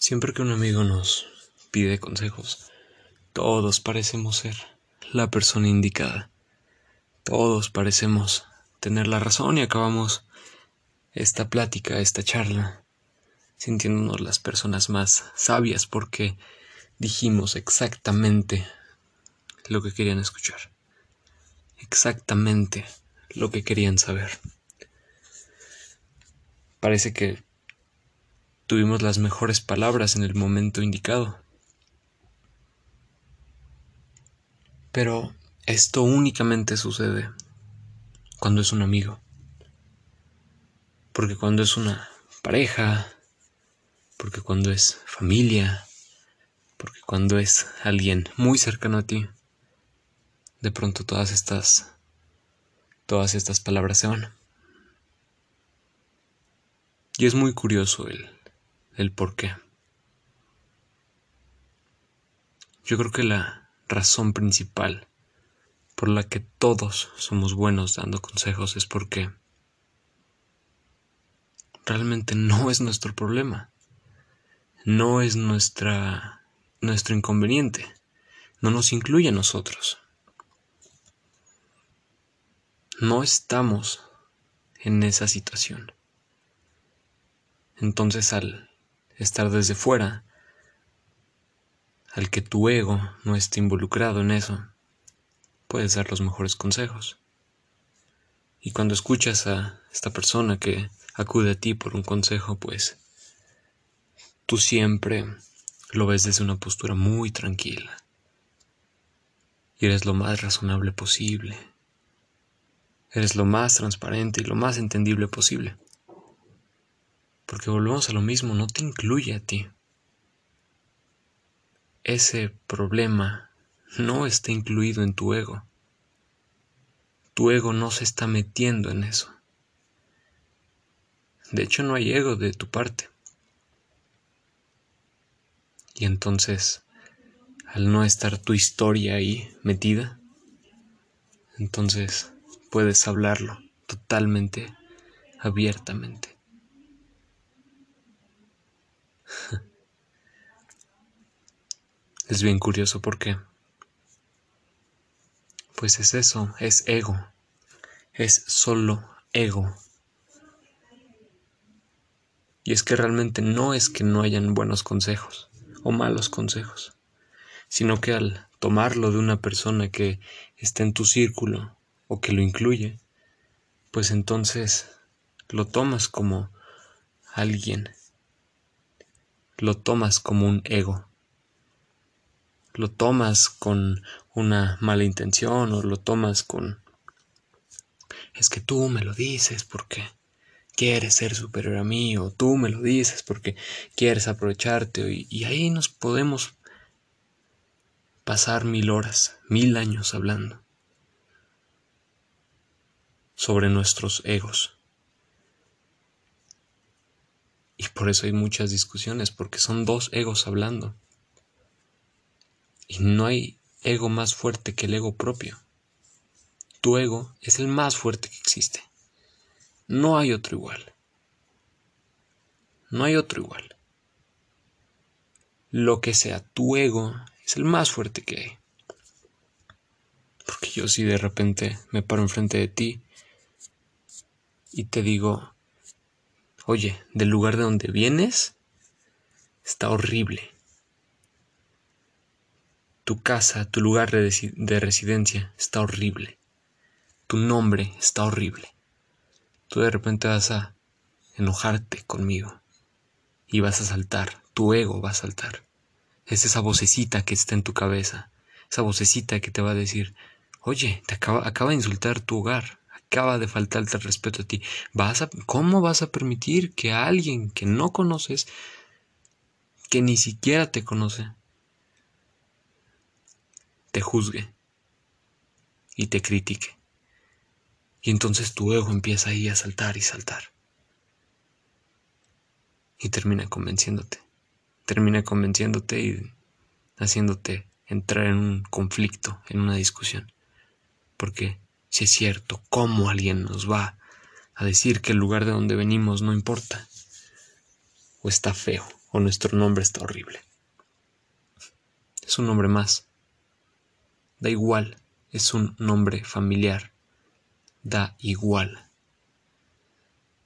Siempre que un amigo nos pide consejos, todos parecemos ser la persona indicada. Todos parecemos tener la razón y acabamos esta plática, esta charla, sintiéndonos las personas más sabias porque dijimos exactamente lo que querían escuchar, exactamente lo que querían saber. Parece que tuvimos las mejores palabras en el momento indicado. Pero esto únicamente sucede cuando es un amigo. Porque cuando es una pareja, porque cuando es familia, porque cuando es alguien muy cercano a ti, de pronto todas estas todas estas palabras se van. Y es muy curioso el el por qué. Yo creo que la razón principal por la que todos somos buenos dando consejos es porque realmente no es nuestro problema, no es nuestra nuestro inconveniente, no nos incluye a nosotros. No estamos en esa situación. Entonces al estar desde fuera, al que tu ego no esté involucrado en eso, puedes dar los mejores consejos. Y cuando escuchas a esta persona que acude a ti por un consejo, pues tú siempre lo ves desde una postura muy tranquila. Y eres lo más razonable posible. Eres lo más transparente y lo más entendible posible. Porque volvemos a lo mismo, no te incluye a ti. Ese problema no está incluido en tu ego. Tu ego no se está metiendo en eso. De hecho, no hay ego de tu parte. Y entonces, al no estar tu historia ahí metida, entonces puedes hablarlo totalmente, abiertamente. Es bien curioso porque, pues es eso, es ego, es solo ego. Y es que realmente no es que no hayan buenos consejos o malos consejos, sino que al tomarlo de una persona que está en tu círculo o que lo incluye, pues entonces lo tomas como alguien lo tomas como un ego. Lo tomas con una mala intención o lo tomas con... Es que tú me lo dices porque quieres ser superior a mí o tú me lo dices porque quieres aprovecharte y, y ahí nos podemos pasar mil horas, mil años hablando sobre nuestros egos. Y por eso hay muchas discusiones, porque son dos egos hablando. Y no hay ego más fuerte que el ego propio. Tu ego es el más fuerte que existe. No hay otro igual. No hay otro igual. Lo que sea tu ego es el más fuerte que hay. Porque yo si de repente me paro enfrente de ti y te digo, Oye, del lugar de donde vienes está horrible. Tu casa, tu lugar de residencia está horrible. Tu nombre está horrible. Tú de repente vas a enojarte conmigo y vas a saltar. Tu ego va a saltar. Es esa vocecita que está en tu cabeza. Esa vocecita que te va a decir, oye, te acaba, de insultar tu hogar acaba de faltarte el respeto a ti. ¿Vas a, ¿Cómo vas a permitir que alguien que no conoces, que ni siquiera te conoce, te juzgue y te critique? Y entonces tu ego empieza ahí a saltar y saltar. Y termina convenciéndote. Termina convenciéndote y haciéndote entrar en un conflicto, en una discusión. Porque si es cierto, ¿cómo alguien nos va a decir que el lugar de donde venimos no importa? ¿O está feo? o nuestro nombre está horrible. Es un nombre más. Da igual, es un nombre familiar. Da igual.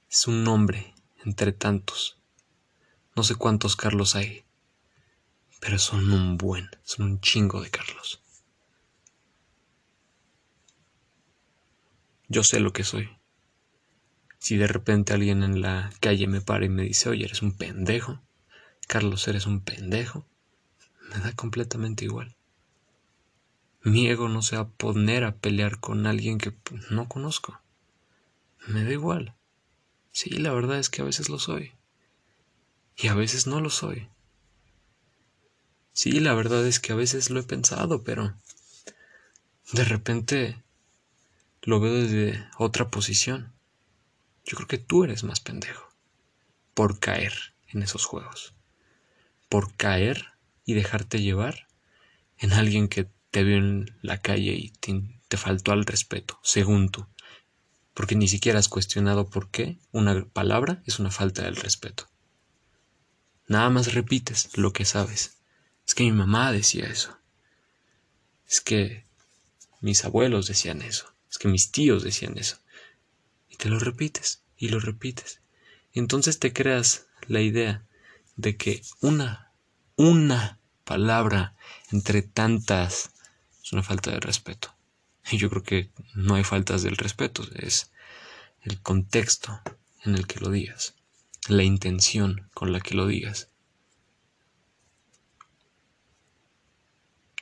Es un nombre entre tantos. No sé cuántos Carlos hay, pero son un buen, son un chingo de Carlos. Yo sé lo que soy. Si de repente alguien en la calle me para y me dice, oye, eres un pendejo, Carlos, eres un pendejo, me da completamente igual. Mi ego no se va a poner a pelear con alguien que no conozco. Me da igual. Sí, la verdad es que a veces lo soy. Y a veces no lo soy. Sí, la verdad es que a veces lo he pensado, pero de repente lo veo desde otra posición. Yo creo que tú eres más pendejo por caer en esos juegos. Por caer y dejarte llevar en alguien que te vio en la calle y te, faltó al respeto, según tú. Porque ni siquiera has cuestionado por qué una palabra es una falta del respeto. Nada más repites lo que sabes. Es que mi mamá decía eso. Es que mis abuelos decían eso. Es que mis tíos decían eso. Y te lo repites y lo repites. Entonces te creas la idea de que una, una palabra entre tantas es una falta de respeto. Y yo creo que no hay faltas del respeto, es el contexto en el que lo digas la intención con la que lo digas.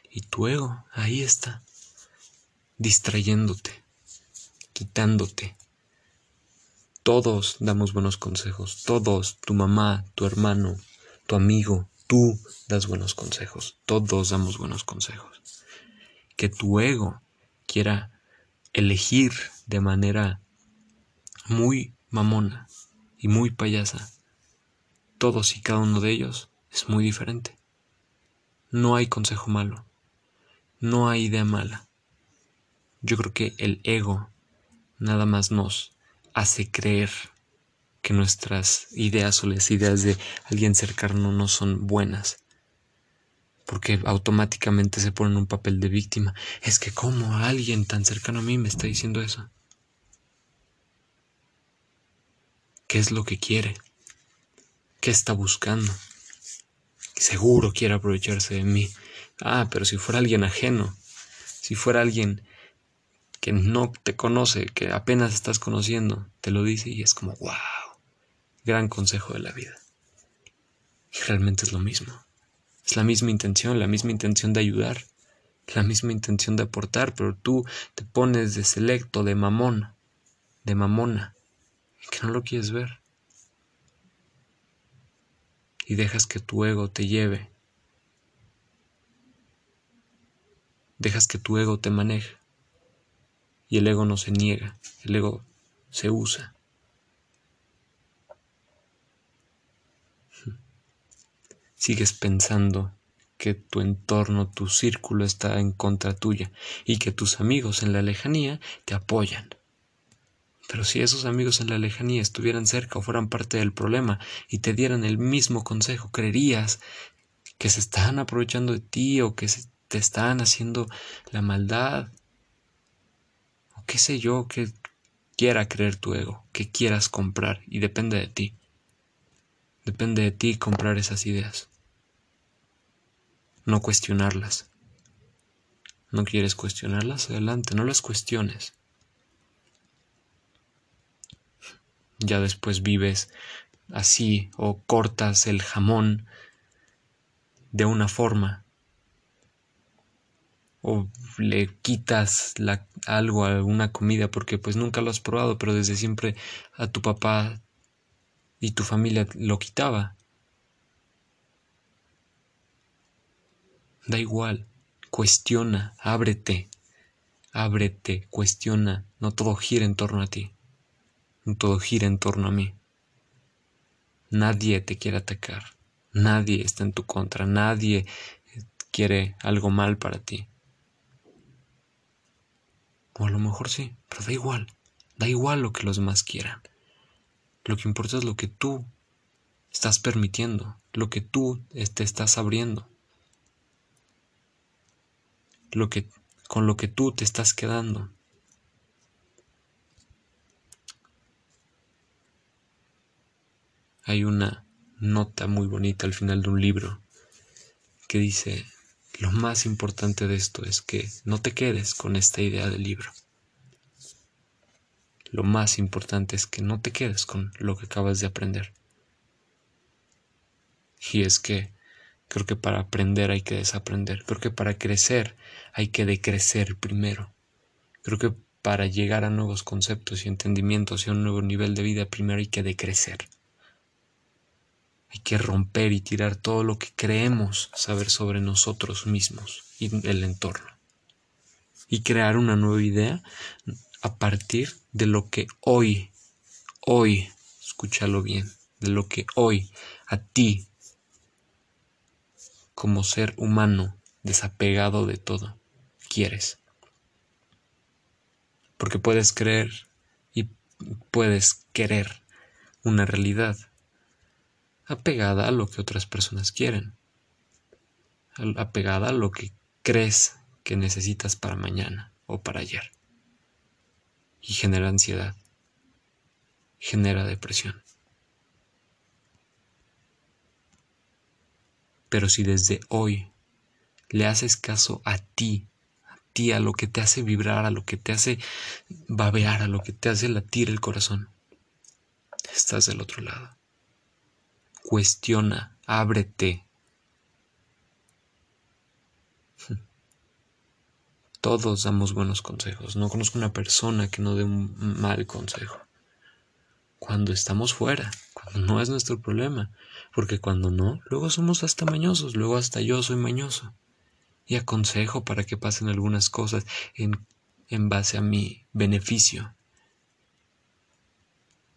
Y tu ego ahí está, distrayéndote, quitándote. Todos damos buenos consejos, todos, tu mamá, tu hermano, tu amigo, tú das buenos consejos, todos damos buenos consejos. Que tu ego quiera elegir de manera muy mamona, y muy payasa. Todos y cada uno de ellos es muy diferente. No hay consejo malo. No hay idea mala. Yo creo que el ego nada más nos hace creer que nuestras ideas o las ideas de alguien cercano no son buenas. Porque automáticamente se pone en un papel de víctima. Es que como alguien tan cercano a mí me está diciendo eso. qué es lo que quiere, qué está buscando. Seguro quiere aprovecharse de mí. Ah, pero si fuera alguien ajeno, si fuera alguien que no te conoce, que apenas estás conociendo, te lo dice y es como, wow, gran consejo de la vida. Y realmente es lo mismo. Es la misma intención, la misma intención de ayudar, la misma intención de aportar, pero tú te pones de selecto, de mamón, de mamona, que no lo quieres ver. Y dejas que tu ego te lleve. Dejas que tu ego te maneje. Y el ego no se niega, el ego se usa. Sigues pensando que tu entorno, tu círculo está en contra tuya y que tus amigos en la lejanía te apoyan. Pero si esos amigos en la lejanía estuvieran cerca o fueran parte del problema y te dieran el mismo consejo, creerías que se están aprovechando de ti o que te están haciendo la maldad o qué sé yo, que quiera creer tu ego, que quieras comprar y depende de ti. Depende de ti comprar esas ideas. No cuestionarlas. ¿No quieres cuestionarlas? Adelante, no las cuestiones. ya después vives así o cortas el jamón de una forma o le quitas la, algo a una comida porque pues nunca lo has probado pero desde siempre a tu papá y tu familia lo quitaba da igual cuestiona ábrete ábrete cuestiona no todo gira en torno a ti todo gira en torno a mí. Nadie te quiere atacar, nadie está en tu contra, nadie quiere algo mal para ti. O a lo mejor sí, pero da igual, da igual lo que los demás quieran. Lo que importa es lo que tú Estás permitiendo lo que tú te estás abriendo. Lo que, con lo que tú te estás quedando. Hay una nota muy bonita al final de un libro que dice, lo más importante de esto es que no te quedes con esta idea del libro. Lo más importante es que no te quedes con lo que acabas de aprender. Y es que creo que para aprender hay que desaprender. Creo que para crecer hay que decrecer primero. Creo que para llegar a nuevos conceptos y entendimientos y a un nuevo nivel de vida primero hay que decrecer. Hay que romper y tirar todo lo que creemos saber sobre nosotros mismos y el entorno. Y crear una nueva idea a partir de lo que hoy, hoy, escúchalo bien, de lo que hoy a ti, como ser humano desapegado de todo, quieres. Porque puedes creer y puedes querer una realidad apegada a lo que otras personas quieren, apegada a lo que crees que necesitas para mañana o para ayer. Y genera ansiedad, genera depresión. Pero si desde hoy le haces caso a ti, a ti, a lo que te hace vibrar, a lo que te hace babear, a lo que te hace latir el corazón, estás del otro lado cuestiona, ábrete. Todos damos buenos consejos. No conozco una persona que no dé un mal consejo. Cuando estamos fuera, cuando no es nuestro problema. Porque cuando no, luego somos hasta mañosos, luego hasta yo soy mañoso. Y aconsejo para que pasen algunas cosas en, en base a mi beneficio.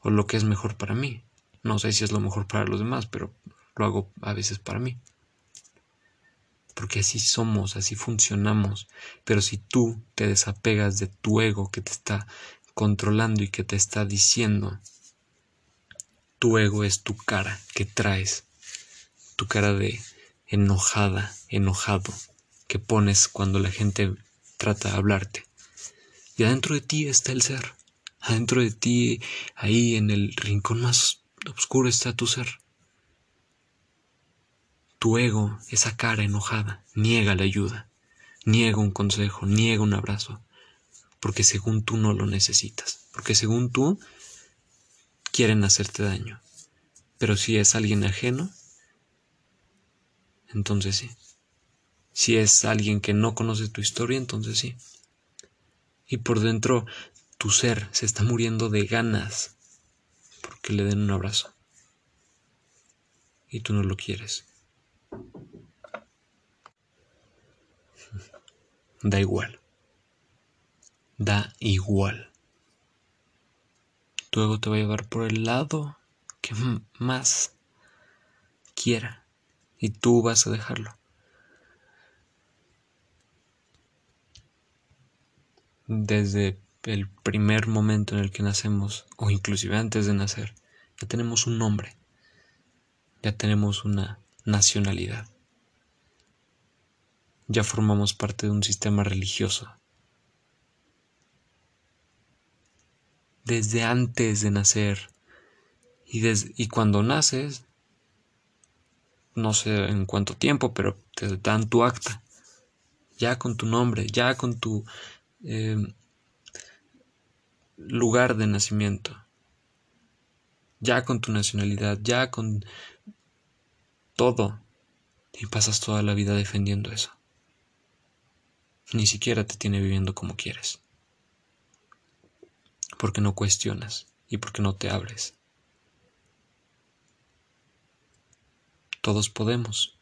O lo que es mejor para mí. No sé si es lo mejor para los demás, pero lo hago a veces para mí. Porque así somos, así funcionamos. Pero si tú te desapegas de tu ego que te está controlando y que te está diciendo, tu ego es tu cara que traes, tu cara de enojada, enojado, que pones cuando la gente trata de hablarte. Y adentro de ti está el ser. Adentro de ti, ahí en el rincón más oscuro está tu ser. Tu ego, esa cara enojada, niega la ayuda, niega un consejo, niega un abrazo, porque según tú no lo necesitas, porque según tú quieren hacerte daño. Pero si es alguien ajeno, entonces sí. Si es alguien que no conoce tu historia, entonces sí. Y por dentro tu ser se está muriendo de ganas que le den un abrazo. Y tú no lo quieres. Da igual. Da igual. Tu ego te va a llevar por el lado que más quiera. Y tú vas a dejarlo. Desde el primer momento en el que nacemos, o inclusive antes de nacer, ya tenemos un nombre, ya tenemos una nacionalidad, ya formamos parte de un sistema religioso. Desde antes de nacer. Y, y cuando naces, no sé en cuánto tiempo, pero te dan tu acta, ya con tu nombre, ya con tu eh, lugar de nacimiento, ya con tu nacionalidad, ya con todo, y pasas toda la vida defendiendo eso. Ni siquiera te tiene viviendo como quieres, porque no cuestionas y porque no te abres. Todos podemos,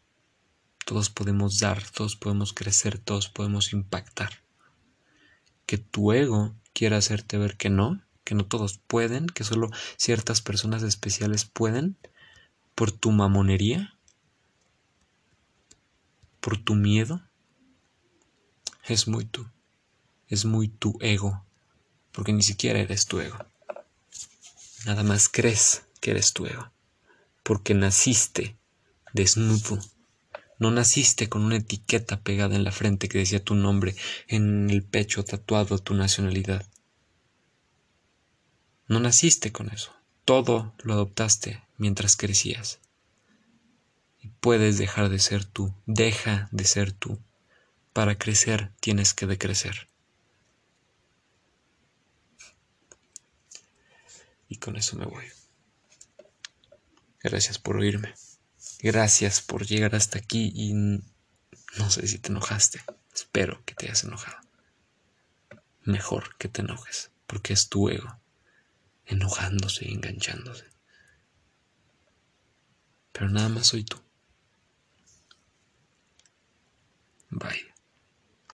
todos podemos dar, todos podemos crecer, todos podemos impactar. Que tu ego quiere hacerte ver que no, que no todos pueden, que solo ciertas personas especiales pueden, por tu mamonería, por tu miedo, es muy tú, es muy tu ego, porque ni siquiera eres tu ego. Nada más crees que eres tu ego. porque naciste desnudo. No naciste con una etiqueta pegada en la frente que decía tu nombre, en el pecho tatuado tu nacionalidad. No naciste con eso. Todo lo adoptaste mientras crecías. Y puedes dejar de ser tú. Deja de ser tú. Para crecer tienes que decrecer. Y con eso me voy. Gracias por oírme. Gracias por llegar hasta aquí y no sé si te enojaste. Espero que te hayas enojado. Mejor que te enojes, porque es tu ego enojándose y enganchándose. Pero nada más soy tú. Bye.